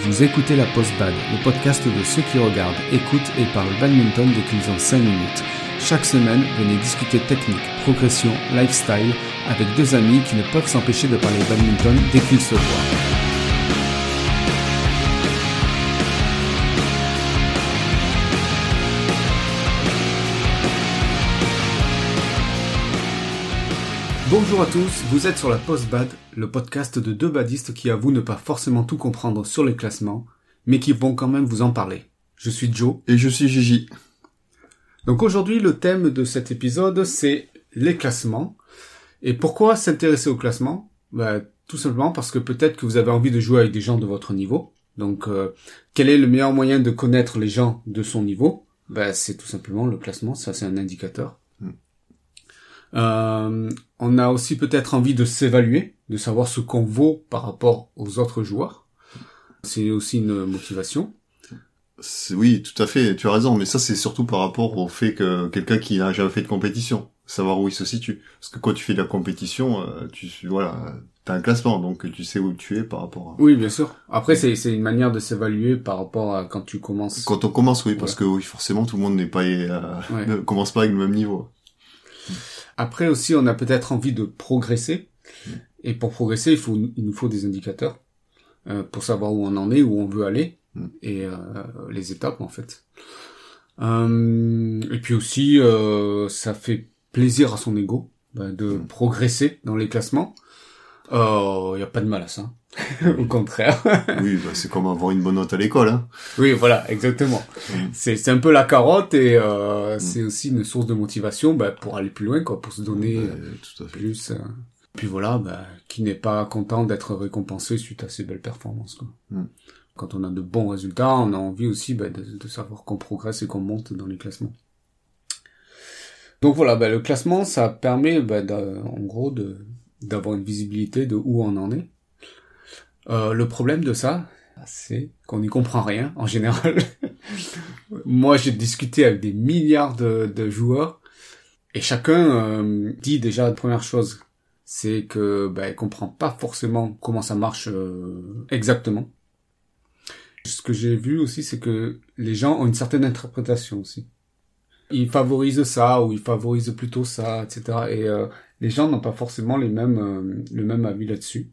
Vous écoutez la Post Bad, le podcast de ceux qui regardent, écoutent et parlent badminton dès qu'ils ont 5 minutes. Chaque semaine, venez discuter technique, progression, lifestyle avec deux amis qui ne peuvent s'empêcher de parler badminton dès qu'ils se voient. Bonjour à tous, vous êtes sur la Post Bad, le podcast de deux badistes qui avouent ne pas forcément tout comprendre sur les classements, mais qui vont quand même vous en parler. Je suis Joe. Et je suis Gigi. Donc aujourd'hui, le thème de cet épisode, c'est les classements. Et pourquoi s'intéresser aux classements? Bah, Tout simplement parce que peut-être que vous avez envie de jouer avec des gens de votre niveau. Donc, euh, quel est le meilleur moyen de connaître les gens de son niveau? Bah, C'est tout simplement le classement, ça c'est un indicateur. Euh, on a aussi peut-être envie de s'évaluer, de savoir ce qu'on vaut par rapport aux autres joueurs. C'est aussi une motivation. Oui, tout à fait, tu as raison, mais ça c'est surtout par rapport au fait que quelqu'un qui n'a jamais fait de compétition, savoir où il se situe. Parce que quand tu fais de la compétition, euh, tu voilà, t'as un classement, donc tu sais où tu es par rapport à... Oui, bien sûr. Après, c'est c'est une manière de s'évaluer par rapport à quand tu commences. Quand on commence, oui, parce que oui, forcément tout le monde n'est pas euh, ne commence pas avec le même niveau. Après aussi, on a peut-être envie de progresser. Et pour progresser, il, faut, il nous faut des indicateurs euh, pour savoir où on en est, où on veut aller, Mm. et euh, les étapes en fait. Euh, et puis aussi, euh, ça fait plaisir à son ego bah, de Mm. progresser dans les classements. Il n'y a pas de mal à ça. Au contraire. oui, bah, c'est comme avoir une bonne note à l'école. Hein. Oui, voilà, exactement. Mm. C'est un peu la carotte et euh, Mm. c'est aussi une source de motivation bah, pour aller plus loin, quoi, pour se donner Ouais, tout à fait. plus. euh. Puis voilà, bah, qui n'est pas content d'être récompensé suite à ses belles performances. Quoi. Mm. Quand on a de bons résultats, on a envie aussi bah, de, de savoir qu'on progresse et qu'on monte dans les classements. Donc voilà, bah, le classement, ça permet bah, en gros d'avoir une visibilité de où on en est. Euh, le problème de ça, c'est qu'on n'y comprend rien en général. Moi, j'ai discuté avec des milliards de, de joueurs et chacun euh, dit déjà la première chose, c'est que il comprend pas forcément comment ça marche euh, exactement. Ce que j'ai vu aussi, c'est que les gens ont une certaine interprétation aussi. Ils favorisent ça ou ils favorisent plutôt ça, etc. Et euh, les gens n'ont pas forcément les mêmes euh, le même avis là-dessus.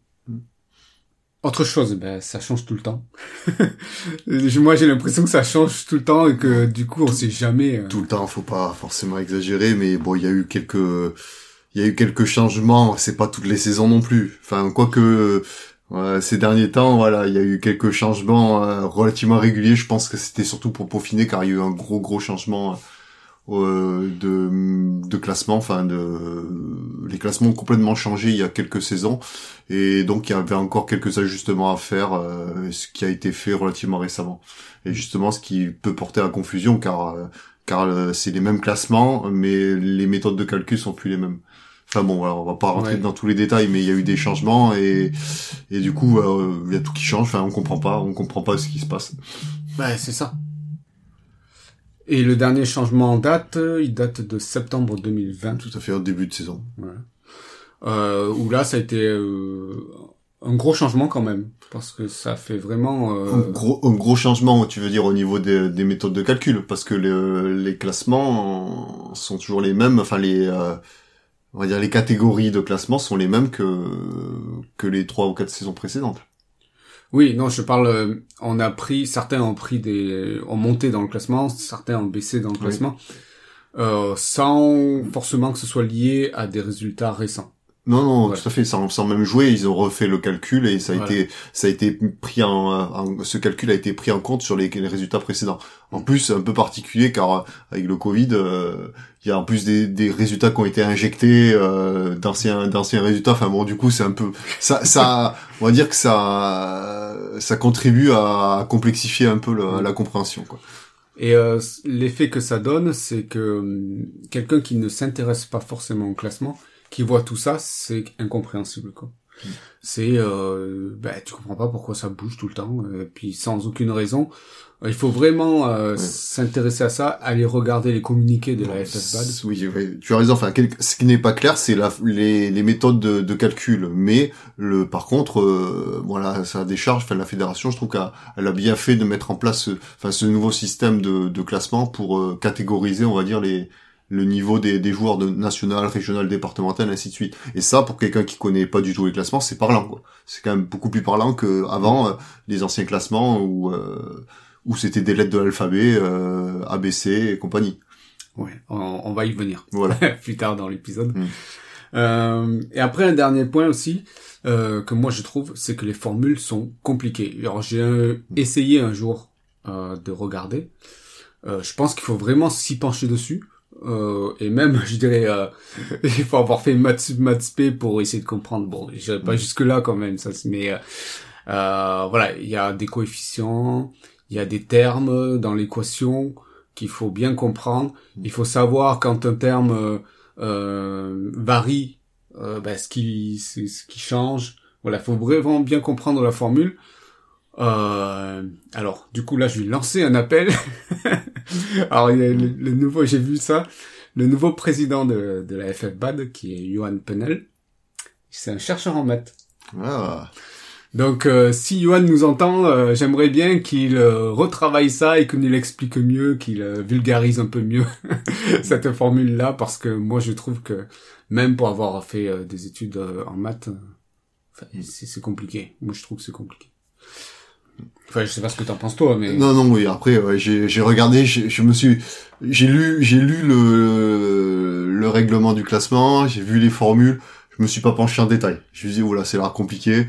Autre chose, ben ça change tout le temps. Moi, j'ai l'impression que ça change tout le temps et que du coup, on sait jamais. euh, Tout le temps, faut pas forcément exagérer, mais bon, il y a eu quelques, il y a eu quelques changements. C'est pas toutes les saisons non plus. Enfin, quoique euh, ces derniers temps, voilà, il y a eu quelques changements euh, relativement réguliers. Je pense que c'était surtout pour peaufiner, car il y a eu un gros gros changement euh, de, de classement. Enfin, de les classements ont complètement changé il y a quelques saisons, et donc il y avait encore quelques ajustements à faire, euh, ce qui a été fait relativement récemment. Et justement, ce qui peut porter à confusion, car euh, car euh, c'est les mêmes classements, mais les méthodes de calcul sont plus les mêmes. Enfin bon, voilà, on va pas rentrer Ouais. dans tous les détails, mais il y a eu des changements et et du coup, euh, il y a tout qui change. Enfin, on comprend pas, on comprend pas ce qui se passe. Ouais, c'est ça. Et le dernier changement en date, euh, il date de septembre 2020. Tout à fait au début de saison. Voilà. Euh, où là, ça a été euh, un gros changement quand même, parce que ça fait vraiment. Un Euh, gros, un gros changement, tu veux dire, au niveau des, des méthodes de calcul, parce que le- les classements sont toujours les mêmes. Enfin, les, euh, on va dire, les catégories de classement sont les mêmes que que les trois ou quatre saisons précédentes. Oui, non, je parle. euh, on a pris, certains ont pris des, ont monté dans le classement, certains ont baissé dans le Oui. classement, euh, sans forcément que ce soit lié à des résultats récents. Non, non, Ouais. tout à fait. Sans, sans même jouer, ils ont refait le calcul et ça a Voilà. été, ça a été pris en, en- ce calcul a été pris en compte sur les, les résultats précédents. En plus, c'est un peu particulier car euh, avec le Covid, euh, il y a en plus des, des résultats qui ont été injectés euh, d'anciens, d'anciens résultats. Enfin bon, du coup, c'est un peu, ça, ça, on va dire que ça, ça contribue à complexifier un peu la compréhension, quoi. Et euh, l'effet que ça donne, c'est que hum, quelqu'un qui ne s'intéresse pas forcément au classement, qui voit tout ça, c'est incompréhensible quoi. Mm. C'est, euh, ben, tu comprends pas pourquoi ça bouge tout le temps, et puis sans aucune raison. Il faut vraiment euh, s'intéresser à ça, aller regarder les communiqués de la FFBAD. Oui, oui, tu as raison. Enfin, ce qui n'est pas clair, c'est les, les méthodes de, de, calcul. Mais le, par contre, euh, voilà, ça décharge. Enfin, la fédération, je trouve qu'elle a bien fait de mettre en place, ce, enfin, ce nouveau système de, de classement pour euh, catégoriser, on va dire les le niveau des, des joueurs de national, régional, départemental, ainsi de suite. Et ça, pour quelqu'un qui connaît pas du tout les classements, c'est parlant. quoi. C'est quand même beaucoup plus parlant que avant euh, les anciens classements où euh, où c'était des lettres de l'alphabet, euh, ABC et compagnie. Ouais, on, on, va y venir. Voilà. plus tard dans l'épisode. Mm. Euh, et après un dernier point aussi euh, que moi je trouve, c'est que les formules sont compliquées. Alors j'ai mm. essayé un jour euh, de regarder. Euh, je pense qu'il faut vraiment s'y pencher dessus. Euh, et même, je dirais, euh, il faut avoir fait maths, maths P pour essayer de comprendre. Bon, j'irai pas mm. jusque là quand même, ça. Mais euh, euh, voilà, il y a des coefficients, il y a des termes dans l'équation qu'il faut bien comprendre. Il faut savoir quand un terme euh, varie, ben, ce qui ce qui change. Voilà, faut vraiment bien comprendre la formule. Euh, alors, du coup, là, je vais lancer un appel. alors, il y a le, nouveau, j'ai vu ça, le nouveau président de, de la FFBAD, qui est Johan Penel. C'est un chercheur en maths. Ah. Donc, euh, si Johan nous entend, euh, j'aimerais bien qu'il euh, retravaille ça et qu'il nous l'explique mieux, qu'il vulgarise un peu mieux cette formule-là, parce que moi, je trouve que même pour avoir fait des études en maths, c'est compliqué. Moi, je trouve que c'est compliqué. Enfin, je sais pas ce que t'en penses toi, mais non, non, oui. Après, j'ai regardé, je me suis, j'ai lu, j'ai lu le le règlement du classement, j'ai vu les formules. Je me suis pas penché en détail. Je me suis dit, voilà, c'est l'air compliqué.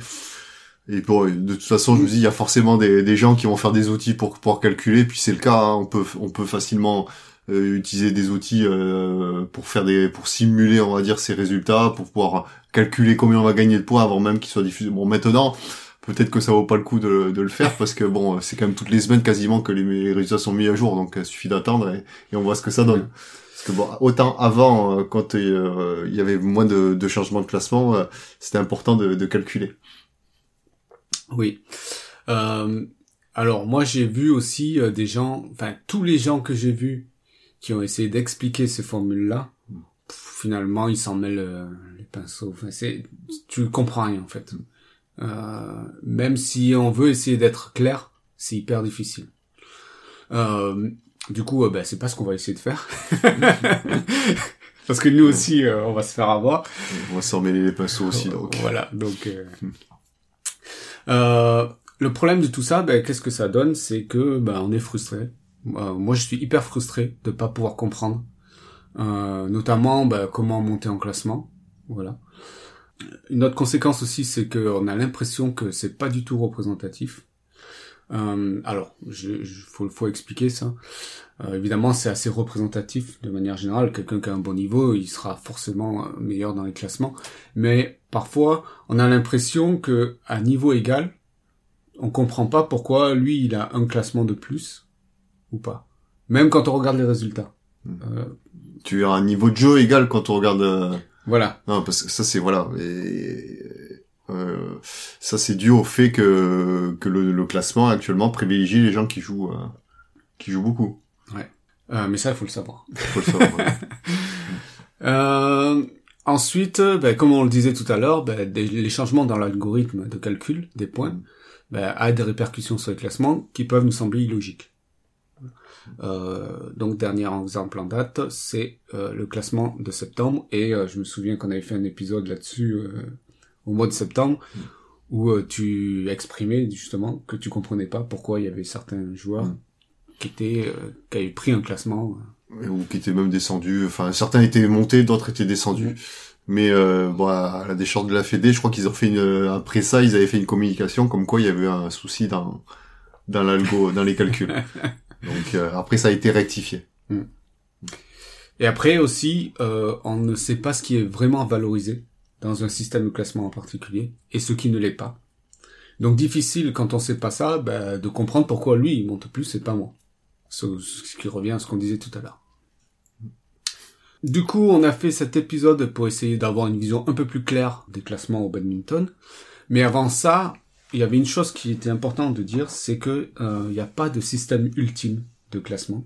Et pour, de toute façon, je me dis, il y a forcément des, des gens qui vont faire des outils pour pouvoir calculer. Puis c'est le cas, hein. on peut, on peut facilement euh, utiliser des outils euh, pour faire des, pour simuler, on va dire, ces résultats, pour pouvoir calculer combien on va gagner de points avant même qu'ils soient diffusés. Bon, maintenant, peut-être que ça vaut pas le coup de, de le faire parce que bon, c'est quand même toutes les semaines quasiment que les, résultats sont mis à jour, donc il suffit d'attendre et, on voit ce que ça donne. Parce que bon, autant avant, euh, quand il y avait moins de, de changements de classement, c'était important de, de calculer. Oui. Euh, alors moi j'ai vu aussi euh, des gens, enfin tous les gens que j'ai vus qui ont essayé d'expliquer ces formules-là, finalement ils s'en mêlent euh, les pinceaux. Enfin, c'est, tu comprends rien en fait. Euh, même si on veut essayer d'être clair, c'est hyper difficile. du coup, ben, c'est pas ce qu'on va essayer de faire. Parce que nous aussi, on va se faire avoir. On va s'en mêler les pinceaux aussi. Donc. Voilà, donc... Euh, le problème de tout ça, ben, qu'est-ce que ça donne? C'est que ben, on est frustré. Euh, moi, je suis hyper frustré de pas pouvoir comprendre, euh, notamment ben, comment monter en classement. Voilà. Une autre conséquence aussi, c'est qu'on a l'impression que c'est pas du tout représentatif. Alors, je, faut expliquer ça. Euh, évidemment, c'est assez représentatif de manière générale. Quelqu'un qui a un bon niveau, il sera forcément meilleur dans les classements. Mais parfois, on a l'impression que à niveau égal, on comprend pas pourquoi lui il a un classement de plus ou pas. Même quand on regarde les résultats. Hmm. Euh... Tu as un niveau de jeu égal quand on regarde. Euh, voilà. Non, parce que ça c'est voilà. Et... Euh, ça c'est dû au fait que que le, le, classement actuellement privilégie les gens qui jouent euh, qui jouent beaucoup. Ouais. Euh, mais ça, il faut le savoir. Faut le savoir. euh, ensuite, ben, comme on le disait tout à l'heure, ben, les changements dans l'algorithme de calcul des points ben, a des répercussions sur les classements qui peuvent nous sembler illogiques. Euh, donc dernier exemple en date, c'est euh, le classement de septembre et euh, je me souviens qu'on avait fait un épisode là-dessus euh, au mois de septembre mm. où tu exprimais justement que tu comprenais pas pourquoi il y avait certains joueurs mm qui était euh, qui avait pris un classement ou qui étaient même descendus enfin certains étaient montés d'autres étaient descendus. Mais euh, bon à la décharge de la Fédé je crois qu'ils ont fait une après ça ils avaient fait une communication comme quoi il y avait un souci dans dans l'algo dans les calculs. Donc euh, après ça a été rectifié. Mm. et après aussi euh, on ne sait pas ce qui est vraiment valorisé dans un système de classement en particulier et ce qui ne l'est pas. Donc difficile quand on sait pas ça bah, de comprendre pourquoi lui il monte plus et pas moi ce, qui revient à ce qu'on disait tout à l'heure. Du coup, on a fait cet épisode pour essayer d'avoir une vision un peu plus claire des classements au badminton. Mais avant ça, il y avait une chose qui était importante de dire, c'est que il n'y a pas de système ultime de classement.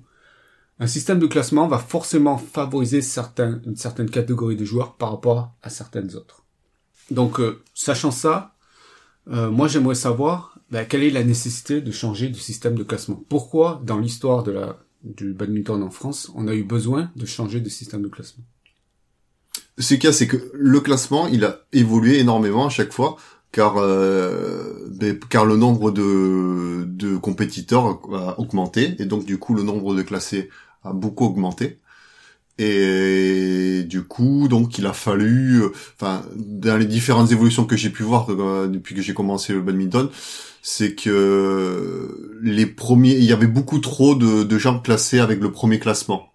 Un système de classement va forcément favoriser certains, une certaine catégorie de joueurs par rapport à certaines autres. Donc, sachant ça, moi j'aimerais savoir bah, quelle est la nécessité de changer de système de classement? Pourquoi, dans l'histoire du badminton en France, on a eu besoin de changer de système de classement? Ce qu'il y a, c'est que le classement, il a évolué énormément à chaque fois, car euh, ben, car le nombre de, de compétiteurs a augmenté, et donc du coup le nombre de classés a beaucoup augmenté. Et du coup, donc, il a fallu, enfin, dans les différentes évolutions que j'ai pu voir euh, depuis que j'ai commencé le badminton, c'est que les premiers, il y avait beaucoup trop de, de gens classés avec le premier classement.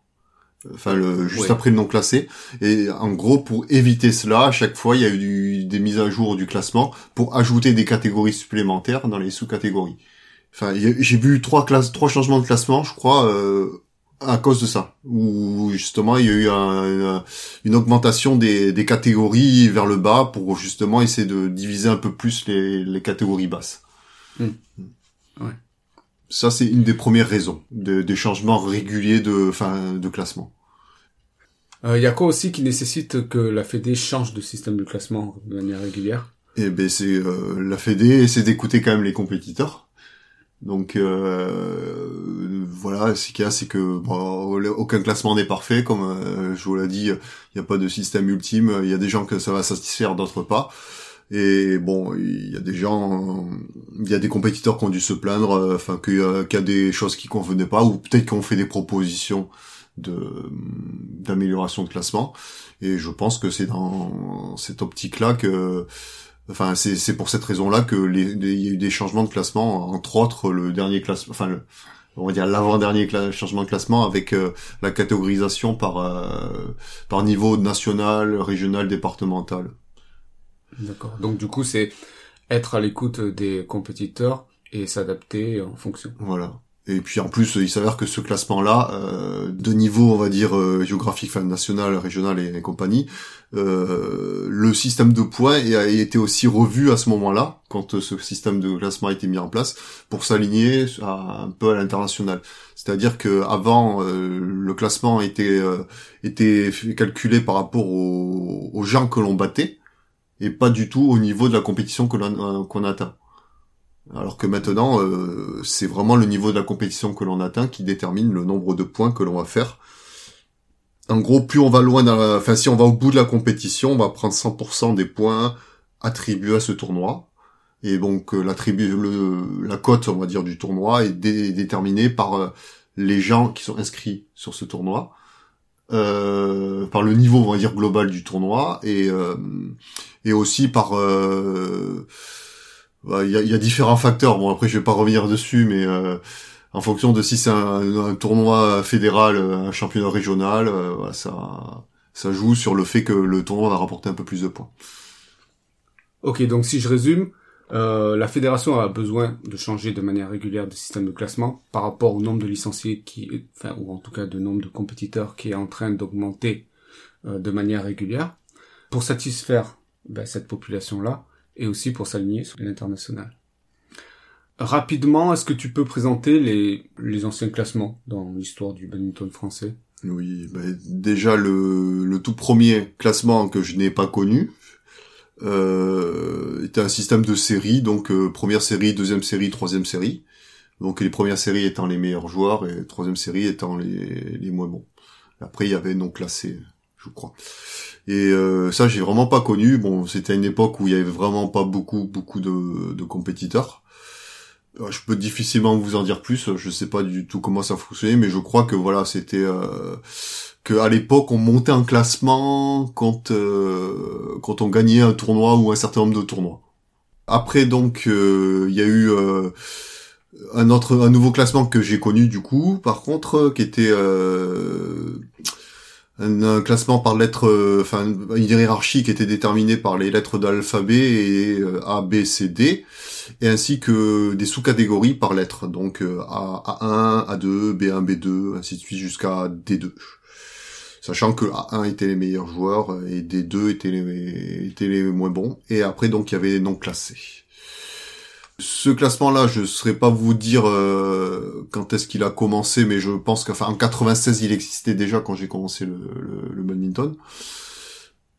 Enfin, le, juste après le non classé. Et en gros, pour éviter cela, à chaque fois, il y a eu des mises à jour du classement pour ajouter des catégories supplémentaires dans les sous-catégories. Enfin, j'ai vu trois classes, trois changements de classement, je crois, euh, à cause de ça, où justement il y a eu un, une augmentation des, des, catégories vers le bas pour justement essayer de diviser un peu plus les, les catégories basses. Hmm. Ouais. Ça c'est une des premières raisons de, des changements réguliers de, fin, de classement. Il euh, y a quoi aussi qui nécessite que la Fédé change de système de classement de manière régulière? Eh ben c'est euh, la Fédé, c'est d'écouter quand même les compétiteurs donc euh, voilà, ce qu'il y a, c'est que bon, aucun classement n'est parfait, comme euh, je vous l'ai dit, il n'y a pas de système ultime. Il y a des gens que ça va satisfaire, d'autres pas. Et bon, il y a des gens, il y a des compétiteurs qui ont dû se plaindre, euh, enfin qu'il y, a des choses qui convenaient pas, ou peut-être qu'on fait des propositions de d'amélioration de classement. Et je pense que c'est dans cette optique-là que Enfin, c'est pour cette raison-là que il y a eu des changements de classement, entre autres le dernier classement, enfin on va dire l'avant-dernier changement de classement avec euh, la catégorisation par euh, par niveau national, régional, départemental. D'accord. Donc du coup, c'est être à l'écoute des compétiteurs et s'adapter en fonction. Voilà. Et puis en plus, il s'avère que ce classement-là, euh, de niveau, on va dire, euh, géographique, enfin, national, régional et, compagnie, euh, le système de points a été aussi revu à ce moment-là, quand ce système de classement a été mis en place, pour s'aligner un peu à l'international. C'est-à-dire que avant, le classement était, était calculé par rapport aux, aux gens que l'on battait, et pas du tout au niveau de la compétition que l'on qu'on atteint. Alors que maintenant, euh, c'est vraiment le niveau de la compétition que l'on atteint qui détermine le nombre de points que l'on va faire. En gros, plus on va loin, dans la... enfin si on va au bout de la compétition, on va prendre 100% des points attribués à ce tournoi. Et donc euh, le... la cote, on va dire, du tournoi est déterminée par euh, les gens qui sont inscrits sur ce tournoi, euh, par le niveau, on va dire, global du tournoi, et, et aussi par bah, il y, a, y, a, différents facteurs. Bon, après, je vais pas revenir dessus, mais euh, en fonction de si c'est un, tournoi fédéral, un championnat régional, euh, ça, ça joue sur le fait que le tournoi va rapporter un peu plus de points. Ok, donc si je résume, euh, la fédération a besoin de changer de manière régulière de système de classement par rapport au nombre de licenciés qui, enfin, ou en tout cas de nombre de compétiteurs qui est en train d'augmenter euh, de manière régulière. Pour satisfaire ben, cette population-là, et aussi pour s'aligner sur l'international. Rapidement, est-ce que tu peux présenter les, anciens classements dans l'histoire du badminton français? Oui, bah déjà le, tout premier classement que je n'ai pas connu était un système de séries, donc euh, première série, deuxième série, troisième série. Donc les premières séries étant les meilleurs joueurs et troisième série étant les, les moins bons. Après il y avait non classé, je crois. Et euh, ça, j'ai vraiment pas connu. Bon, c'était une époque où il y avait vraiment pas beaucoup, beaucoup de compétiteurs. Euh, je peux difficilement vous en dire plus. Je sais pas du tout comment ça fonctionnait, mais je crois que voilà, c'était euh, que à l'époque, on montait un classement quand euh, quand on gagnait un tournoi ou un certain nombre de tournois. Après, donc, il y a eu un autre, un nouveau classement que j'ai connu du coup. Par contre, qui était un, classement par lettres, euh, enfin une hiérarchie qui était déterminée par les lettres de l'alphabet et euh, A, B, C, D, et ainsi que des sous-catégories par lettres, donc euh, A, A1, A2, B1, B2, ainsi de suite jusqu'à D2. Sachant que A1 était les meilleurs joueurs et D2 étaient les, les moins bons, et après donc il y avait les non classés. Ce classement-là, je ne saurais pas vous dire euh, quand est-ce qu'il a commencé, mais je pense qu'enfin en 96, il existait déjà quand j'ai commencé le, le, le, badminton.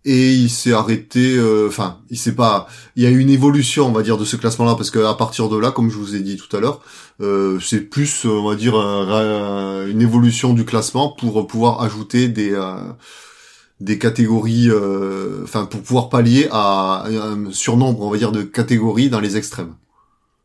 Et il s'est arrêté, euh, enfin, il s'est pas, il y a eu une évolution, on va dire, de ce classement-là, parce qu'à partir de là, comme je vous ai dit tout à l'heure, euh, c'est plus, on va dire, une évolution du classement pour pouvoir ajouter des des catégories, enfin, pour pouvoir pallier à un surnombre, on va dire, de catégories dans les extrêmes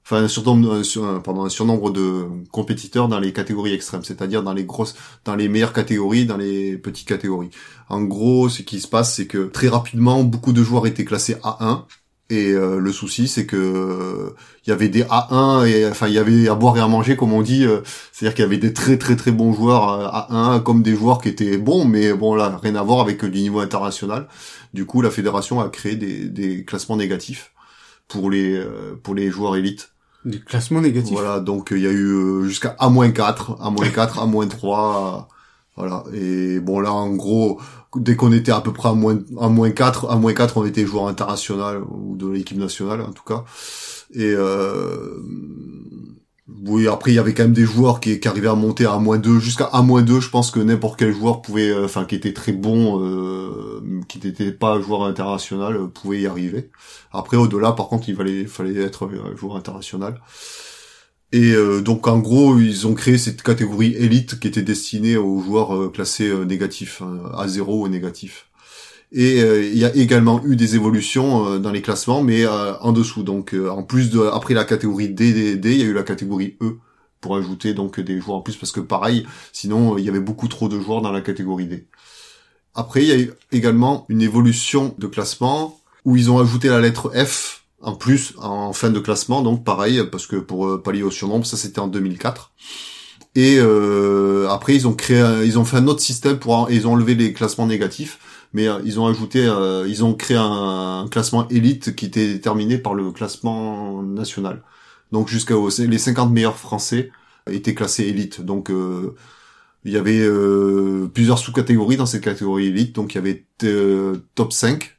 enfin un surnombre, euh, sur, pardon, un surnombre de compétiteurs dans les catégories extrêmes, c'est-à-dire dans les grosses, dans les meilleures catégories, dans les petites catégories. En gros, ce qui se passe, c'est que très rapidement, beaucoup de joueurs étaient classés A1. Et euh, le souci, c'est que il y avait des A1 et enfin il y avait à boire et à manger, comme on dit. Euh, c'est-à-dire qu'il y avait des très très très bons joueurs A1 comme des joueurs qui étaient bons, mais bon là rien à voir avec du niveau international. Du coup, la fédération a créé des, des classements négatifs pour les pour les joueurs élites des classements négatifs. Voilà, donc il y a eu euh, jusqu'à A-4, A-4, A-3, voilà. Et bon là, en gros, dès qu'on était à peu près à moins, à moins 4, à moins 4, on était joueur international, ou de l'équipe nationale en tout cas. Et euh, oui, après il y avait quand même des joueurs qui, qui arrivaient à monter à moins 2 jusqu'à à moins 2 je pense que n'importe quel joueur pouvait euh, enfin qui était très bon euh, qui n'était pas joueur international euh, pouvait y arriver. Après au-delà par contre, il fallait fallait être joueur international. Et donc en gros, ils ont créé cette catégorie élite qui était destinée aux joueurs classés négatifs, hein, à zéro ou négatif. Et euh, il y a également eu des évolutions euh, dans les classements, mais euh, en dessous. Donc en plus de après la catégorie D, D, D, il y a eu la catégorie E pour ajouter donc des joueurs en plus parce que pareil, sinon il y avait beaucoup trop de joueurs dans la catégorie D. Après, il y a eu également une évolution de classement où ils ont ajouté la lettre F en plus en fin de classement, donc pareil parce que pour pallier au surnombre, ça c'était en 2004. Et euh, après, ils ont créé, ils ont fait un autre système pour, ils ont enlevé les classements négatifs mais euh, ils ont ajouté, euh, ils ont créé un, classement élite qui était déterminé par le classement national. Donc jusqu'à les 50 meilleurs Français étaient classés élite. Donc euh, il y avait plusieurs sous-catégories dans cette catégorie élite. Donc il y avait top 5,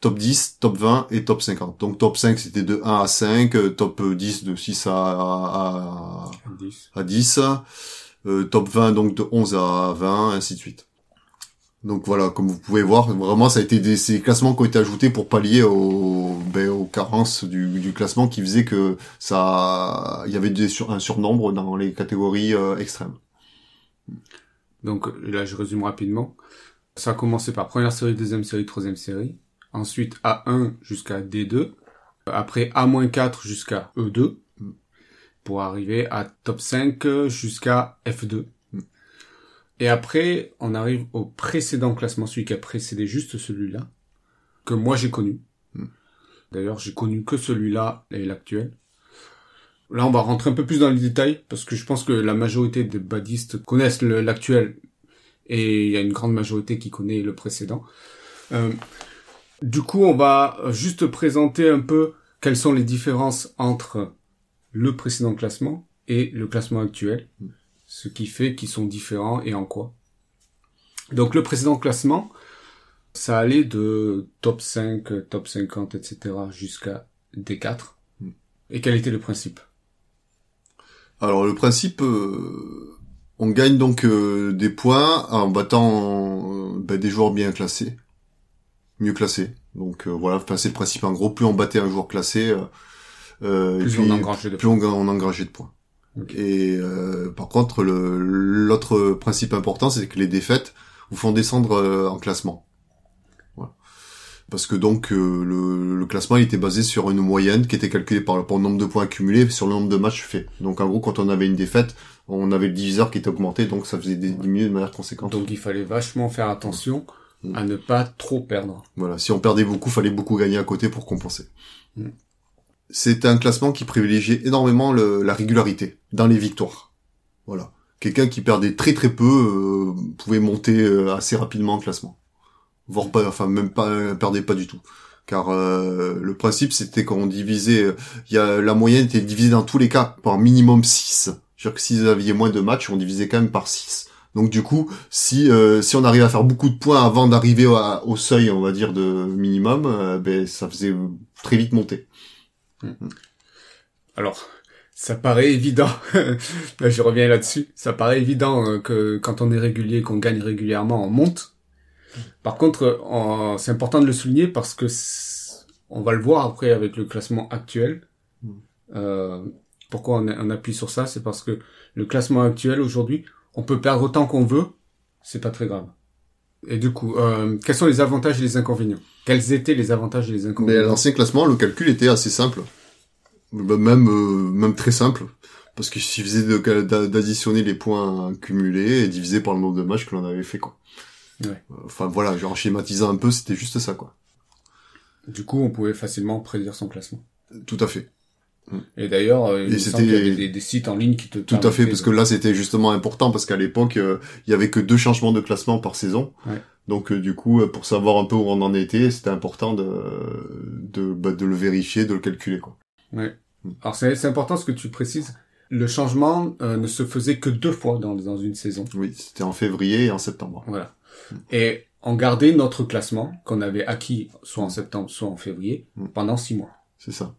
top 10, top 20 et top 50. Donc top 5 c'était de 1 à 5, top 10 de 6 à, à, à 10, top 20 donc de 11 à 20, ainsi de suite. Donc voilà, comme vous pouvez voir, vraiment ça a été des ces classements qui ont été ajoutés pour pallier aux, ben, aux carences du, du, classement qui faisait que ça, il y avait des sur, un surnombre dans les catégories euh, extrêmes. Donc là, je résume rapidement. Ça a commencé par première série, deuxième série, troisième série. Ensuite A1 jusqu'à D2. Après A-4 jusqu'à E2. Pour arriver à top 5 jusqu'à F2. Et après, on arrive au précédent classement, celui qui a précédé juste celui-là, que moi j'ai connu. Hmm. D'ailleurs, j'ai connu que celui-là et l'actuel. Là, on va rentrer un peu plus dans les détails, parce que je pense que la majorité des badistes connaissent l'actuel, et il y a une grande majorité qui connaît le précédent. Euh, du coup, on va juste présenter un peu quelles sont les différences entre le précédent classement et le classement actuel. Hmm ce qui fait qu'ils sont différents et en quoi. Donc le précédent classement, ça allait de top 5, top 50, etc. jusqu'à D4. Et quel était le principe? Alors le principe, euh, on gagne donc euh, des points en battant euh, ben, des joueurs bien classés, mieux classés. Donc voilà, c'est le principe. En gros, plus on battait un joueur classé, plus, on engrangeait de points. Et euh, par contre, l'autre principe important, c'est que les défaites vous font descendre euh, en classement. Voilà. Parce que donc euh, le, le, classement il était basé sur une moyenne qui était calculée par, le nombre de points accumulés sur le nombre de matchs faits. Donc en gros, quand on avait une défaite, on avait le diviseur qui était augmenté, donc ça faisait diminuer de manière conséquente. Donc il fallait vachement faire attention à ne pas trop perdre. Voilà, si on perdait beaucoup, fallait beaucoup gagner à côté pour compenser. Mm c'est un classement qui privilégiait énormément la régularité dans les victoires. Voilà. Quelqu'un qui perdait très très peu euh, pouvait monter euh, assez rapidement en classement. Voire pas, enfin même pas perdait pas du tout. Car euh, le principe c'était qu'on divisait, il y a, la moyenne était divisée dans tous les cas par minimum 6. C'est-à-dire que s'ils avaient moins de matchs, on divisait quand même par 6. Donc du coup, si si on arrivait à faire beaucoup de points avant d'arriver au, seuil, on va dire de minimum, ben ça faisait très vite monter. Alors, ça paraît évident. je reviens là-dessus. Ça paraît évident euh, que quand on est régulier, qu'on gagne régulièrement, on monte. Par contre, c'est important de le souligner parce que on va le voir après avec le classement actuel. Hmm. Euh, pourquoi on, on, appuie sur ça? C'est parce que le classement actuel aujourd'hui, on peut perdre autant qu'on veut, c'est pas très grave. Et du coup, euh, quels sont les avantages et les inconvénients? Quels étaient les avantages et les inconvénients? Mais l'ancien classement, le calcul était assez simple, bah, même euh, même très simple, parce qu'il suffisait d'additionner les points cumulés et diviser par le nombre de matchs que l'on avait fait quoi. Ouais. Enfin voilà, genre schématisant un peu, c'était juste ça quoi. Du coup, on pouvait facilement prédire son classement. Tout à fait. Mm. Et d'ailleurs, euh, il y avait des, sites en ligne qui te tout à fait parce que là c'était justement important parce qu'à l'époque euh, il y avait que deux changements de classement par saison. Donc euh, du coup pour savoir un peu où on en était, c'était important de de, bah, de le vérifier, de le calculer quoi. Ouais. Mm. Alors c'est important ce que tu précises. Le changement ne se faisait que deux fois dans dans une saison. Oui, c'était en février et en septembre. Voilà. Mm. Et on gardait notre classement qu'on avait acquis soit en septembre, soit en février pendant six mois. C'est ça.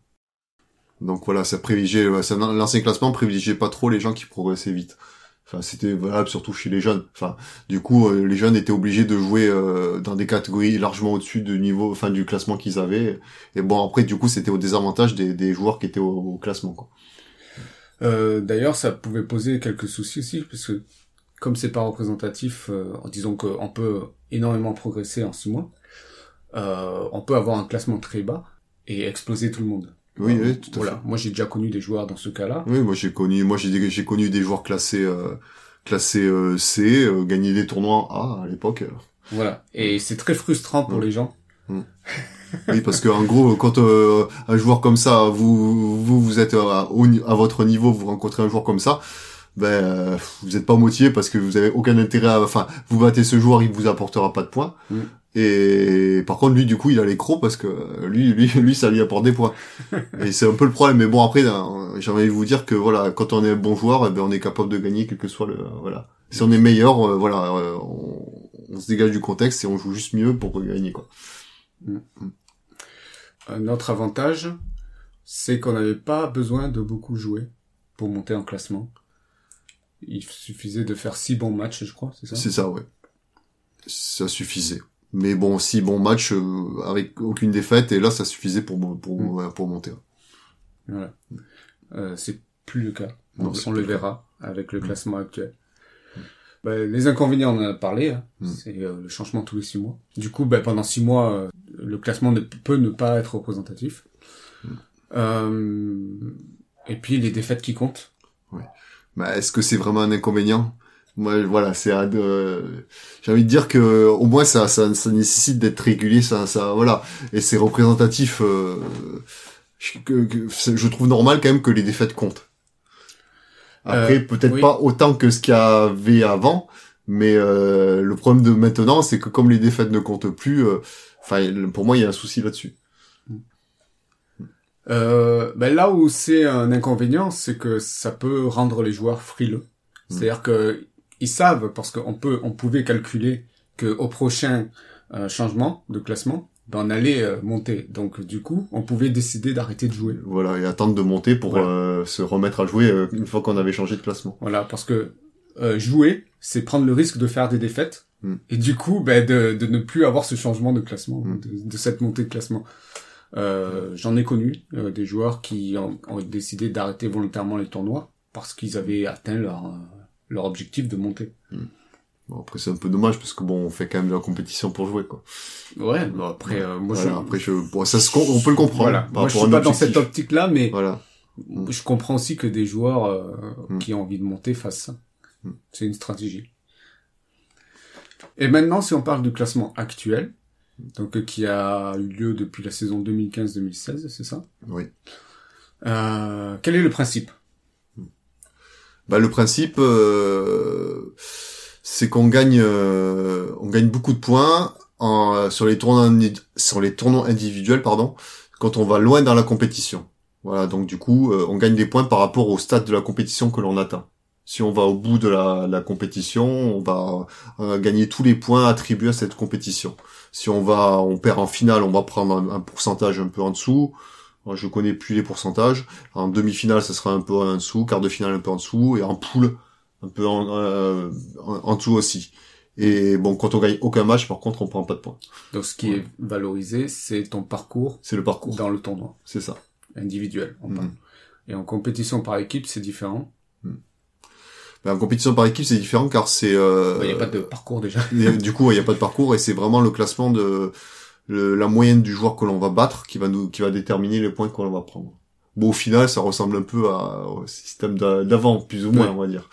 Donc voilà, ça privilégiait, l'ancien classement privilégiait pas trop les gens qui progressaient vite. Enfin, c'était valable surtout chez les jeunes. Enfin, du coup, euh, les jeunes étaient obligés de jouer euh, dans des catégories largement au-dessus du niveau, enfin du classement qu'ils avaient. Et bon, après, du coup, c'était au désavantage des, joueurs qui étaient au, classement. Euh, D'ailleurs, ça pouvait poser quelques soucis aussi, parce que comme c'est pas représentatif, en disant qu'on peut énormément progresser en six mois, on peut avoir un classement très bas et exploser tout le monde. Oui, oui, tout à voilà. Moi, j'ai déjà connu des joueurs dans ce cas-là. Oui, moi j'ai connu, moi j'ai j'ai connu des joueurs classés euh, classés euh, C, euh, gagner des tournois A à l'époque. Voilà. Et c'est très frustrant pour les gens. Mm. oui, parce que en gros, quand euh, un joueur comme ça, vous vous vous êtes à, à votre niveau, vous rencontrez un joueur comme ça, ben vous n'êtes pas motivé parce que vous avez aucun intérêt à, enfin, vous battez ce joueur, il vous apportera pas de points. Mm. Et par contre, lui, du coup, il a les crocs parce que lui, lui, lui, ça lui apporte des points. et c'est un peu le problème. Mais bon, après, j'ai envie de vous dire que voilà, quand on est un bon joueur, eh ben, on est capable de gagner, quel que soit le, voilà. Si on est meilleur, euh, voilà, euh, on, se dégage du contexte et on joue juste mieux pour gagner, quoi. Mm. Un autre avantage, c'est qu'on n'avait pas besoin de beaucoup jouer pour monter en classement. Il suffisait de faire six bons matchs, je crois, c'est ça? C'est ça, ouais. Ça suffisait. Mais bon, si bon match euh, avec aucune défaite et là ça suffisait pour pour mm. pour monter. Voilà. Euh, c'est plus le cas. on, le verra avec le mm. classement actuel. Bah, les inconvénients, on en a parlé. Hein. Mm. C'est euh, le changement tous les six mois. Du coup, bah, pendant six mois, euh, le classement ne peut ne pas être représentatif. et puis les défaites qui comptent. Ouais. Bah, est-ce que c'est vraiment un inconvénient? Moi voilà c'est j'ai envie de dire que au moins ça ça, ça nécessite d'être régulier ça ça voilà. Et c'est représentatif euh, je, que, je trouve normal quand même que les défaites comptent. Après euh, peut-être pas autant que ce qu'il y avait avant mais euh, le problème de maintenant c'est que comme les défaites ne comptent plus euh, enfin pour moi il y a un souci là-dessus. Euh, ben là où c'est un inconvénient c'est que ça peut rendre les joueurs frileux. C'est-à-dire que ils savent parce qu'on peut, on pouvait calculer que au prochain euh, changement de classement, ben on allait euh, monter. Donc du coup, on pouvait décider d'arrêter de jouer. Voilà, et attendre de monter pour euh, se remettre à jouer une fois qu'on avait changé de classement. Voilà, parce que jouer, c'est prendre le risque de faire des défaites hmm. et du coup, ben, de, de, ne plus avoir ce changement de classement, hmm. de, cette montée de classement. J'en ai connu des joueurs qui ont, ont décidé d'arrêter volontairement les tournois parce qu'ils avaient atteint leur leur objectif de monter. Hmm. Bon, après c'est un peu dommage parce que bon on fait quand même de la compétition pour jouer quoi. Ouais, bon après euh, moi je... après je bon, ça se on peut le comprendre. Voilà. Moi je suis pas dans cette optique là mais voilà. Je comprends aussi que des joueurs euh, hmm. qui ont envie de monter fassent ça. Hmm. C'est une stratégie. Et maintenant si on parle du classement actuel donc euh, qui a eu lieu depuis la saison 2015-2016, c'est ça? Oui. Euh, quel est le principe? Bah, le principe, euh, c'est qu'on gagne, euh, on gagne beaucoup de points en, sur les tournois sur les individuels, pardon, quand on va loin dans la compétition. Voilà, donc du coup, euh, on gagne des points par rapport au stade de la compétition que l'on atteint. Si on va au bout de la, la compétition, on va gagner tous les points attribués à cette compétition. Si on va, on perd en finale, on va prendre un, pourcentage un peu en dessous. Je connais plus les pourcentages. En demi-finale, ça sera un peu en dessous, quart de finale un peu en dessous, et en poule, un peu en, euh, en, en dessous aussi. Et bon, quand on gagne aucun match, par contre, on prend pas de points. Donc ce qui est valorisé, c'est ton parcours C'est le parcours. dans le tournoi C'est ça. individuel. on parle. Et en compétition par équipe, c'est différent. Mais en compétition par équipe, c'est différent car c'est. Euh, Il n'y a pas de parcours déjà. du coup, il n'y a pas de parcours et c'est vraiment le classement de le- la moyenne du joueur que l'on va battre qui va nous qui va déterminer les points qu'on va prendre. Bon, au final, ça ressemble un peu à, au système d'a- d'avant, plus ou moins, Ouais. on va dire.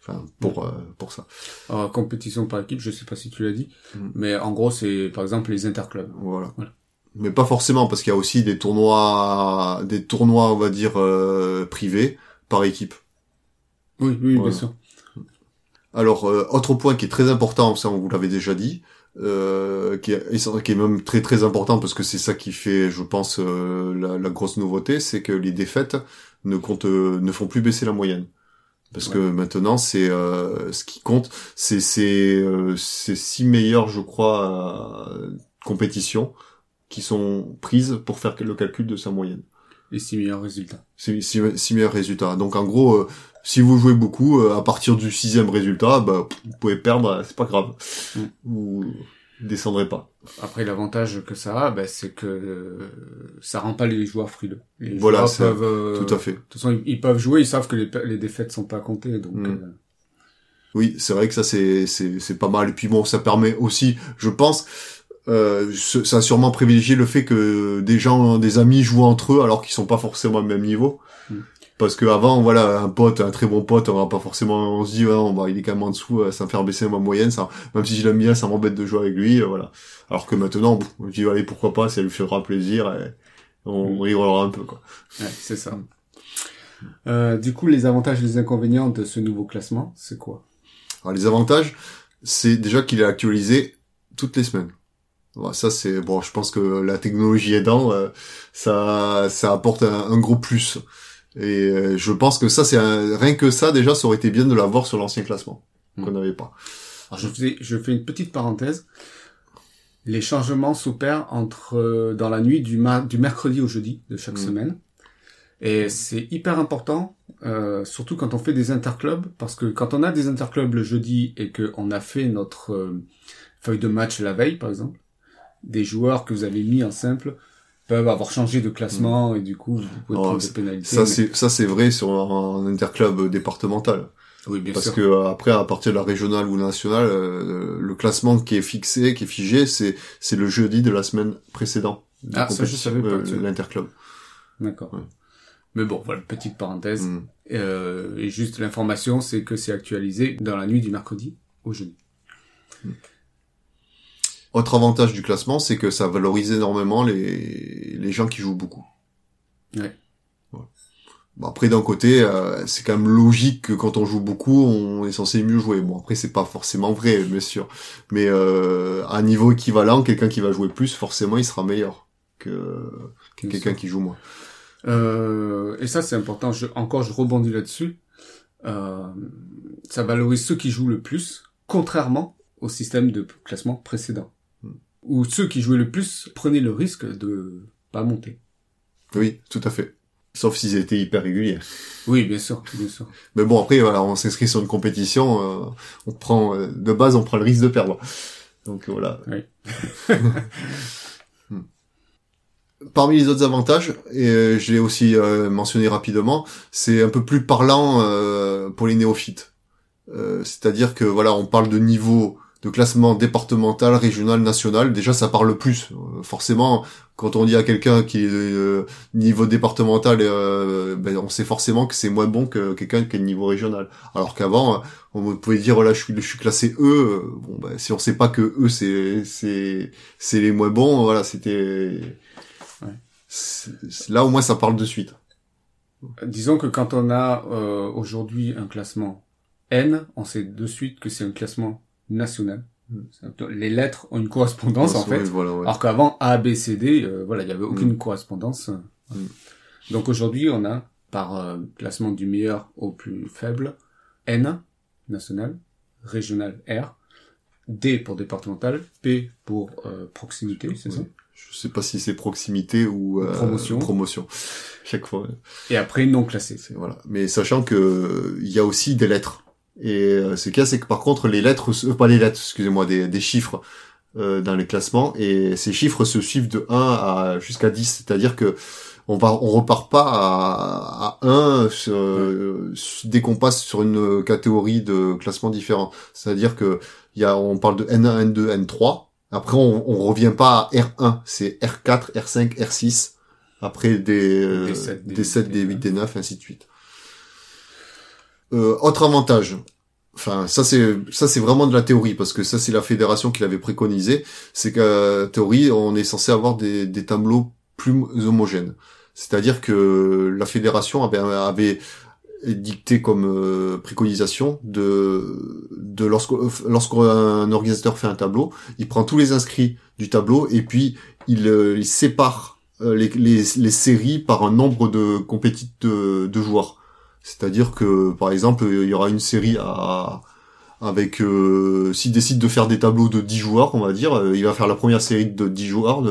Enfin, pour euh, pour ça. En compétition par équipe, je sais pas si tu l'as dit, Mhm. mais en gros, c'est par exemple les interclubs. Voilà. Voilà. Mais pas forcément parce qu'il y a aussi des tournois, des tournois, on va dire euh, privés par équipe. Oui, oui, Voilà. bien sûr. Alors, euh, autre point qui est très important, ça on vous l'avait déjà dit, euh, qui, est, qui est même très très important parce que c'est ça qui fait, je pense, euh, la, la grosse nouveauté, c'est que les défaites ne comptent, euh, ne font plus baisser la moyenne. Parce Ouais. que maintenant, c'est euh, ce qui compte, c'est c'est euh, ces six meilleures, je crois, compétitions qui sont prises pour faire le calcul de sa moyenne. Les six meilleurs résultats. Six, six, six meilleurs résultats. Donc en gros, euh, si vous jouez beaucoup, euh, à partir du sixième résultat, bah, vous pouvez perdre, euh, c'est pas grave. Mm. Vous descendrez pas. Après, l'avantage que ça a, ben, c'est que euh, ça rend pas les joueurs frileux. Les Voilà, joueurs peuvent, euh, Tout à fait. De toute façon, ils, ils peuvent jouer, ils savent que les, les défaites sont pas comptées, donc. Mm. euh, Oui, c'est vrai que ça c'est c'est pas mal. Et puis bon, ça permet aussi, je pense, euh, ça a sûrement privilégié le fait que des gens, des amis jouent entre eux alors qu'ils sont pas forcément au même niveau. Mm. Parce que avant, voilà, un pote, un très bon pote, on va pas forcément, on se dit, ouais, on va, il est quand même en dessous, euh, ça me faire baisser ma moyenne, ça, même si je l'aime bien, ça m'embête de jouer avec lui, euh, voilà. Alors que maintenant, pff, je dis, allez, pourquoi pas, ça lui fera plaisir, et on Mm. rigolera un peu, quoi. ouais, c'est ça. Euh, du coup, les avantages et les inconvénients de ce nouveau classement, c'est quoi? Alors les avantages, c'est déjà qu'il est actualisé toutes les semaines. Ça c'est bon, je pense que la technologie aidant, euh, ça ça apporte un, un gros plus. Et euh, je pense que ça c'est un- rien que ça déjà, ça aurait été bien de l'avoir sur l'ancien classement qu'on Mm. n'avait pas. Alors, je, fais, je fais une petite parenthèse. Les changements s'opèrent entre euh, dans la nuit du, mar- du mercredi au jeudi de chaque Mm. semaine. Et c'est hyper important, euh, surtout quand on fait des interclubs, parce que quand on a des interclubs le jeudi et qu'on a fait notre euh, feuille de match la veille, par exemple, des joueurs que vous avez mis en simple peuvent avoir changé de classement et du coup vous pouvez prendre c'est- des pénalités. Ça mais- c'est ça c'est vrai sur un, un interclub départemental. oui, bien Parce sûr. que euh, après, à partir de la régionale ou nationale, euh, le classement qui est fixé, qui est figé, c'est c'est le jeudi de la semaine précédente. de Ah, ça, je compétition, savais pas, euh, tu. L'interclub. D'accord. Ouais. Mais bon, voilà, petite parenthèse. Mm. Euh, et juste l'information, c'est que c'est actualisé dans la nuit du mercredi au jeudi. Autre avantage du classement, c'est que ça valorise énormément les, les gens qui jouent beaucoup. Ouais. Voilà. Bon, après, d'un côté, euh, c'est quand même logique que quand on joue beaucoup, on est censé mieux jouer. Bon, après, c'est pas forcément vrai, bien sûr. Mais euh, à un niveau équivalent, quelqu'un qui va jouer plus, forcément, il sera meilleur que, que quelqu'un qui joue moins. Euh, et ça, c'est important. Je, encore, je rebondis là-dessus. Euh, ça valorise ceux qui jouent le plus, contrairement au système de classement précédent. Où ceux qui jouaient le plus prenaient le risque de pas monter. Oui, tout à fait. Sauf s'ils étaient hyper réguliers. Oui, bien sûr, bien sûr. Mais bon, après, voilà, on s'inscrit sur une compétition, euh, on prend, euh, de base, on prend le risque de perdre. Donc voilà. Oui. Hmm. Parmi les autres avantages, et euh, je l'ai aussi euh, mentionné rapidement, c'est un peu plus parlant euh, pour les néophytes. Euh, C'est-à-dire que voilà, on parle de niveau de classement départemental, régional, national. Déjà, ça parle plus. Euh, forcément, quand on dit à quelqu'un qui est euh, niveau départemental, euh, ben, on sait forcément que c'est moins bon que quelqu'un qui est niveau régional. Alors qu'avant, on pouvait dire voilà, je suis, je suis classé E. Bon, ben, si on sait pas que E c'est c'est c'est les moins bons, voilà, c'était Ouais. là au moins ça parle de suite. Disons que quand on a euh, aujourd'hui un classement N, on sait de suite que c'est un classement national. Hmm. C'est- Les lettres ont une correspondance en fait. voilà, ouais. Alors qu'avant A, B, C, D, euh, voilà, il y avait aucune correspondance. Mm. Donc aujourd'hui, on a par euh, classement du meilleur au plus faible N national, régional R, D pour départemental, P pour euh, proximité, c'est ça? Je sais pas si c'est proximité ou euh, Promotion. Promotion. Chaque fois. Et après non classé. C'est- Voilà. Mais sachant que il y a aussi des lettres. Et euh, ce qu'il y a, c'est que par contre, les lettres, euh, pas les lettres, excusez-moi, des, des chiffres euh, dans les classements, et ces chiffres se suivent de 1 à jusqu'à 10. C'est-à-dire que on va, on repart pas à, à 1 euh, dès qu'on passe sur une catégorie de classement différent. C'est-à-dire que il y a, on parle de N1, N2, N3. Après, on, on revient pas à R1, c'est R4, R5, R6. Après des, euh, D7, des 7, des 8, des 9, ainsi de suite. Euh, autre avantage. Enfin, ça c'est ça c'est vraiment de la théorie parce que ça c'est la fédération qui l'avait préconisé. C'est qu'à théorie on est censé avoir des, des tableaux plus homogènes. C'est-à-dire que la fédération avait, avait dicté comme euh, préconisation de de lorsqu'un organisateur fait un tableau, il prend tous les inscrits du tableau et puis il, euh, il sépare euh, les, les, les séries par un nombre de compétites de, de joueurs. C'est-à-dire que, par exemple, il y aura une série avec, euh, s'il décide de faire des tableaux de 10 joueurs, on va dire, euh, il va faire la première série de 10 joueurs,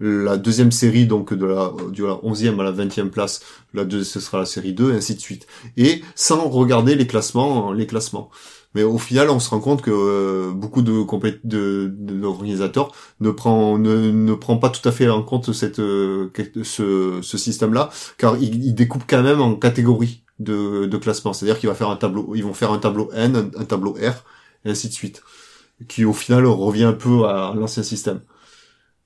la deuxième série, donc, de la, de la 11e à la 20e place, la ce sera la série 2, et ainsi de suite. Et sans regarder les classements, les classements. Mais au final, on se rend compte que euh, beaucoup de, de, de ne prend ne, ne prend pas tout à fait en compte cette ce, ce système-là, car il, il découpe quand même en catégories de, de classement. C'est-à-dire qu'il va faire un tableau, ils vont faire un tableau N, un, un tableau R, et ainsi de suite, qui au final revient un peu à l'ancien système.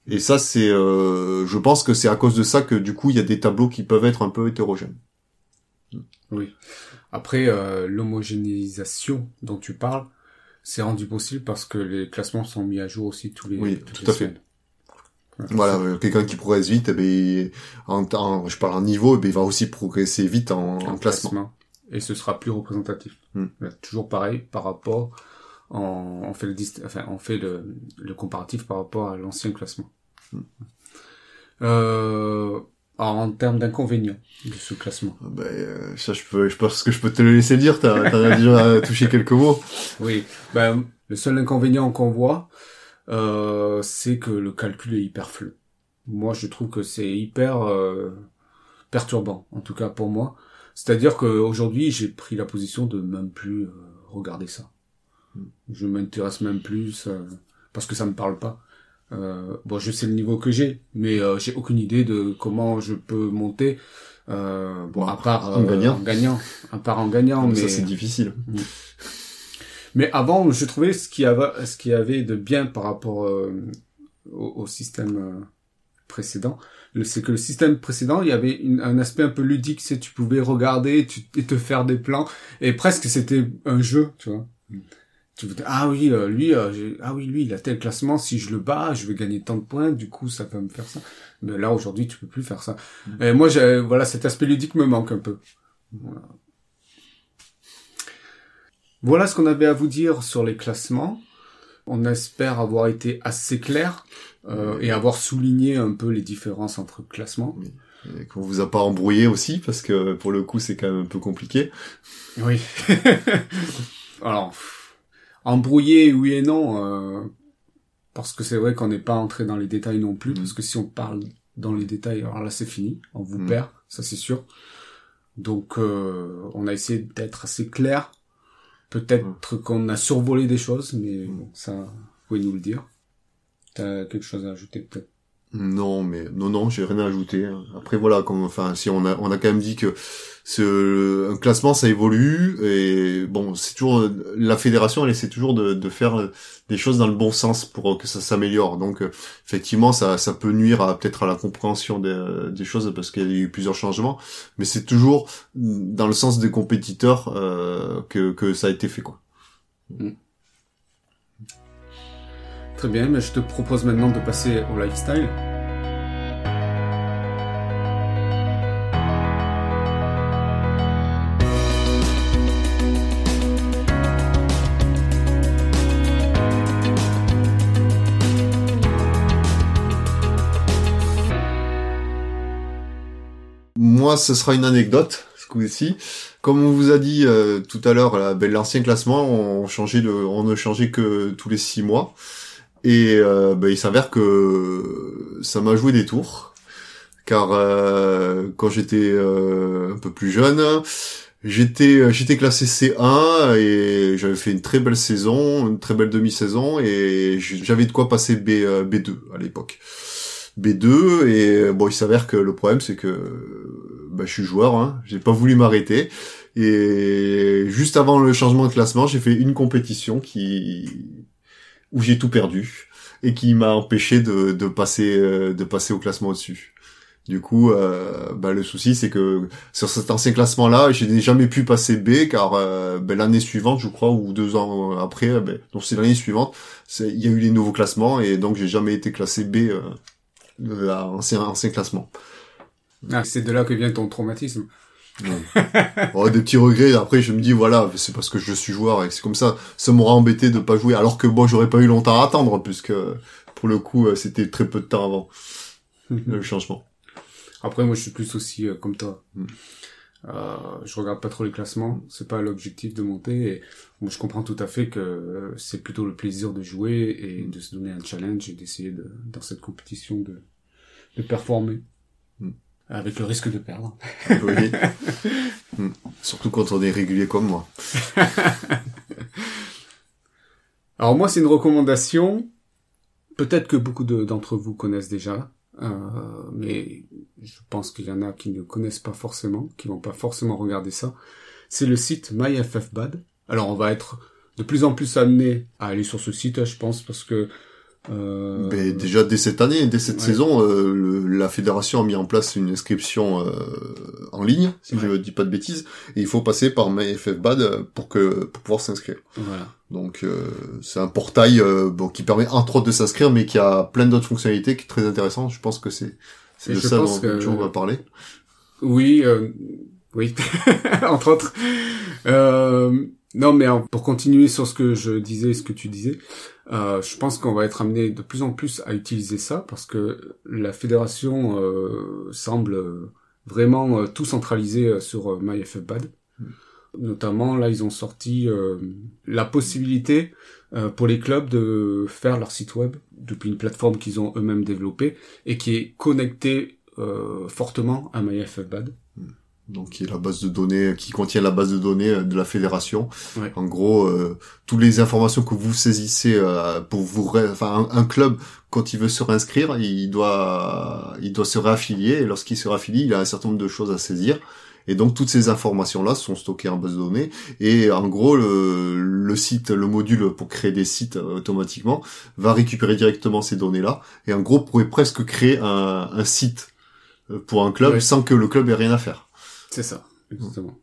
Et ça, c'est, euh, je pense que c'est à cause de ça que du coup, il y a des tableaux qui peuvent être un peu hétérogènes. Oui. Après, euh, l'homogénéisation dont tu parles, c'est rendu possible parce que les classements sont mis à jour aussi tous les Oui, toutes tout les à fait. semaines. Ouais, Voilà, euh, quelqu'un qui progresse vite, eh ben, en, en- je parle en niveau, eh ben, il va aussi progresser vite en, en en classement. Et ce sera plus représentatif. Hmm. Toujours pareil par rapport, en, on fait le dist- enfin, on fait le, le comparatif par rapport à l'ancien classement. Hmm. Euh, alors, en termes d'inconvénients de ce classement. Ah Ben, euh, ça, je peux, je pense que je peux te le laisser dire. T'as, t'as déjà touché quelques mots. Oui, ben, le seul inconvénient qu'on voit, euh, c'est que le calcul est hyper flou. Moi, je trouve que c'est hyper euh, perturbant, en tout cas pour moi. C'est-à-dire qu'aujourd'hui, j'ai pris la position de même plus euh, regarder ça. Je m'intéresse même plus euh, parce que ça me parle pas. Euh, bon, je sais le niveau que j'ai, mais euh, j'ai aucune idée de comment je peux monter. Euh, bon, à part en gagnant. en gagnant, à part en gagnant, mais Ça, c'est difficile. Mais avant, je trouvais ce qu'il y avait, ce qu'il y avait de bien par rapport euh, au, au système euh, précédent, c'est que le système précédent, il y avait une- un aspect un peu ludique, c'est tu pouvais regarder tu, et te faire des plans, et presque c'était un jeu, tu vois. Tu veux dire, ah oui, euh, lui, euh, ah oui, lui, il a tel classement. Si je le bats, je vais gagner tant de points. Du coup, ça va me faire ça. Mais là, aujourd'hui, tu peux plus faire ça. Et moi, j'ai, voilà, cet aspect ludique me manque un peu. Voilà. Voilà ce qu'on avait à vous dire sur les classements. On espère avoir été assez clair euh, et avoir souligné un peu les différences entre classements. Et qu'on vous a pas embrouillé aussi, parce que pour le coup, c'est quand même un peu compliqué. Oui. Alors, embrouillé, oui et non, euh, parce que c'est vrai qu'on n'est pas entré dans les détails non plus, Mm. parce que si on parle dans les détails, alors là c'est fini, on vous Mm. perd, ça c'est sûr. Donc, euh, on a essayé d'être assez clair. Peut-être qu'on a survolé des choses, mais bon, ça, vous pouvez nous le dire. T'as quelque chose à ajouter peut-être? Non, mais non, non, j'ai rien à ajouter. Après, voilà, comme, enfin, si on a, on a quand même dit que ce, un classement, ça évolue et bon, c'est toujours la fédération, elle essaie toujours de, de faire des choses dans le bon sens pour que ça s'améliore. Donc, euh, effectivement, ça, ça peut nuire à peut-être à la compréhension des, des choses parce qu'il y a eu plusieurs changements, mais c'est toujours dans le sens des compétiteurs euh, que, que ça a été fait, quoi. Très bien, mais je te propose maintenant de passer au lifestyle. Ce sera une anecdote, ce coup-ci. Comme on vous a dit euh, tout à l'heure, ben, l'ancien classement, on changeait de, on ne changeait que tous les six mois. Et euh, bah, il s'avère que ça m'a joué des tours, car euh, quand j'étais euh, un peu plus jeune, j'étais j'étais classé C1 et j'avais fait une très belle saison, une très belle demi-saison et j'avais de quoi passer B B2 à l'époque. B2 et bon il s'avère que le problème c'est que bah, je suis joueur, hein, j'ai pas voulu m'arrêter et juste avant le changement de classement j'ai fait une compétition qui où j'ai tout perdu et qui m'a empêché de, de passer euh, de passer au classement au-dessus. Du coup, euh, bah, le souci c'est que sur cet ancien classement là, j'ai jamais pu passer B car euh, bah, l'année suivante, je crois, ou deux ans après, bah, donc c'est l'année suivante, il y a eu les nouveaux classements et donc j'ai jamais été classé B euh, à ancien, ancien classement. Ah, c'est de là que vient ton traumatisme. oh, des petits regrets. Après, je me dis voilà, c'est parce que je suis joueur et c'est comme ça. Ça m'aura embêté de pas jouer. Alors que bon, j'aurais pas eu longtemps à attendre puisque pour le coup, euh, c'était très peu de temps avant le changement. Après, moi, je suis plus aussi euh, comme toi. Mm. Euh, je regarde pas trop les classements. C'est pas l'objectif de monter. Et bon, je comprends tout à fait que euh, c'est plutôt le plaisir de jouer et de se donner un challenge et d'essayer de, dans cette compétition de, de performer. Avec le risque de perdre. oui. Hmm. Surtout quand on est régulier comme moi. Alors moi, c'est une recommandation. Peut-être que beaucoup d'entre vous connaissent déjà, euh, mais je pense qu'il y en a qui ne connaissent pas forcément, qui vont pas forcément regarder ça. C'est le site MyFFBad. Alors on va être de plus en plus amené à aller sur ce site, je pense, parce que euh... Ben, déjà dès cette année, dès cette saison, euh, la fédération a mis en place une inscription euh, en ligne, si je ne dis pas de bêtises, et il faut passer par MyFFBAD pour que pour pouvoir s'inscrire. Voilà. Donc euh, c'est un portail euh, bon, qui permet entre autres de s'inscrire, mais qui a plein d'autres fonctionnalités qui est très intéressant. Je pense que c'est c'est de ça dont que... on va parler. Oui, oui, entre autres. Non, mais pour continuer sur ce que je disais, ce que tu disais. Euh, je pense qu'on va être amené de plus en plus à utiliser ça parce que la fédération euh, semble vraiment euh, tout centraliser sur MyFFBAD. Hmm. Notamment, là, ils ont sorti la possibilité pour les clubs de faire leur site web depuis une plateforme qu'ils ont eux-mêmes développée et qui est connectée fortement à MyFFBAD. Donc qui est la base de données, qui contient la base de données euh, de la fédération. En gros, euh, toutes les informations que vous saisissez euh, pour vous, enfin un, club quand il veut se réinscrire, il doit, il doit se réaffilier et lorsqu'il se réaffilie, il a un certain nombre de choses à saisir. Et donc toutes ces informations-là sont stockées en base de données. Et en gros, le, le site, le module pour créer des sites automatiquement va récupérer directement ces données-là. Et en gros, pourrait presque créer un, un site pour un club sans que le club ait rien à faire. C'est ça, exactement.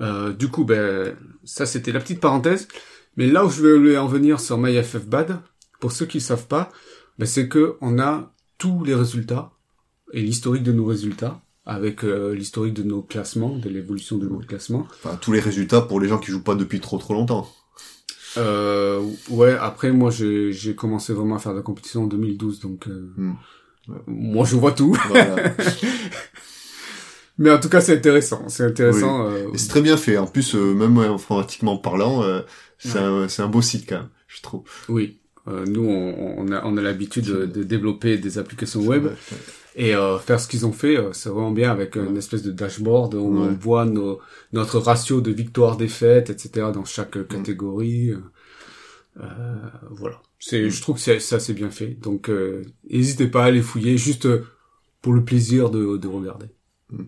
Euh, du coup, ben, ça c'était la petite parenthèse. Mais là où je vais en venir sur MyFFBAD, pour ceux qui ne savent pas, ben, c'est que on a tous les résultats et l'historique de nos résultats avec euh, l'historique de nos classements, de l'évolution de nos classements. Enfin, tous les résultats pour les gens qui jouent pas depuis trop trop longtemps. Euh, ouais, après moi j'ai commencé vraiment à faire de la compétition en 2012, donc euh, hmm. moi je vois tout. Voilà. Mais en tout cas, c'est intéressant. C'est intéressant. Euh... C'est très bien fait. En plus, euh, même informatiquement parlant, euh, c'est un, un, beau site quand même, je trouve. Oui. Euh, nous, on, on, a, on a l'habitude de, de, développer des applications web. Et euh, faire ce qu'ils ont fait, c'est vraiment bien avec une espèce de dashboard où on voit nos, notre ratio de victoire-défaite, etc. dans chaque mm. catégorie. voilà. C'est, mm. je trouve que c'est assez bien fait. Donc, n'hésitez pas à aller fouiller, juste pour le plaisir de, de regarder. Mm.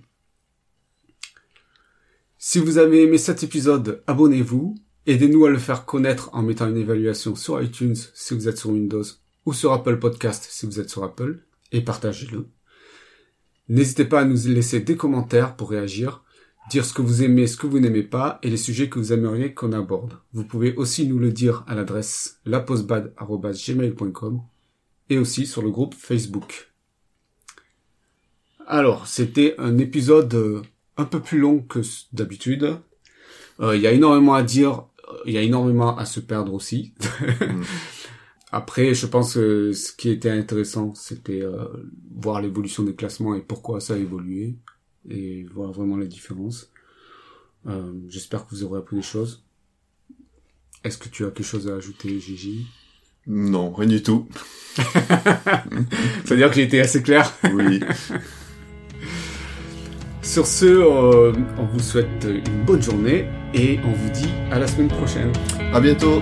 Si vous avez aimé cet épisode, abonnez-vous. Aidez-nous à le faire connaître en mettant une évaluation sur iTunes si vous êtes sur Windows ou sur Apple Podcast si vous êtes sur Apple et partagez-le. N'hésitez pas à nous laisser des commentaires pour réagir, dire ce que vous aimez, ce que vous n'aimez pas et les sujets que vous aimeriez qu'on aborde. Vous pouvez aussi nous le dire à l'adresse lapostbad.gmail.com et aussi sur le groupe Facebook. Alors, c'était un épisode euh, un peu plus long que d'habitude. Euh, il y a énormément à dire, il y a énormément à se perdre aussi. Mm. Après, je pense que ce qui était intéressant, c'était euh, voir l'évolution des classements et pourquoi ça a évolué, et voir vraiment la différence. Euh, J'espère que vous aurez appris des choses. Est-ce que tu as quelque chose à ajouter, Gigi? Non, rien du tout. C'est-à-dire que j'ai été assez clair? Oui. Sur ce, euh, on vous souhaite une bonne journée et on vous dit à la semaine prochaine. À bientôt.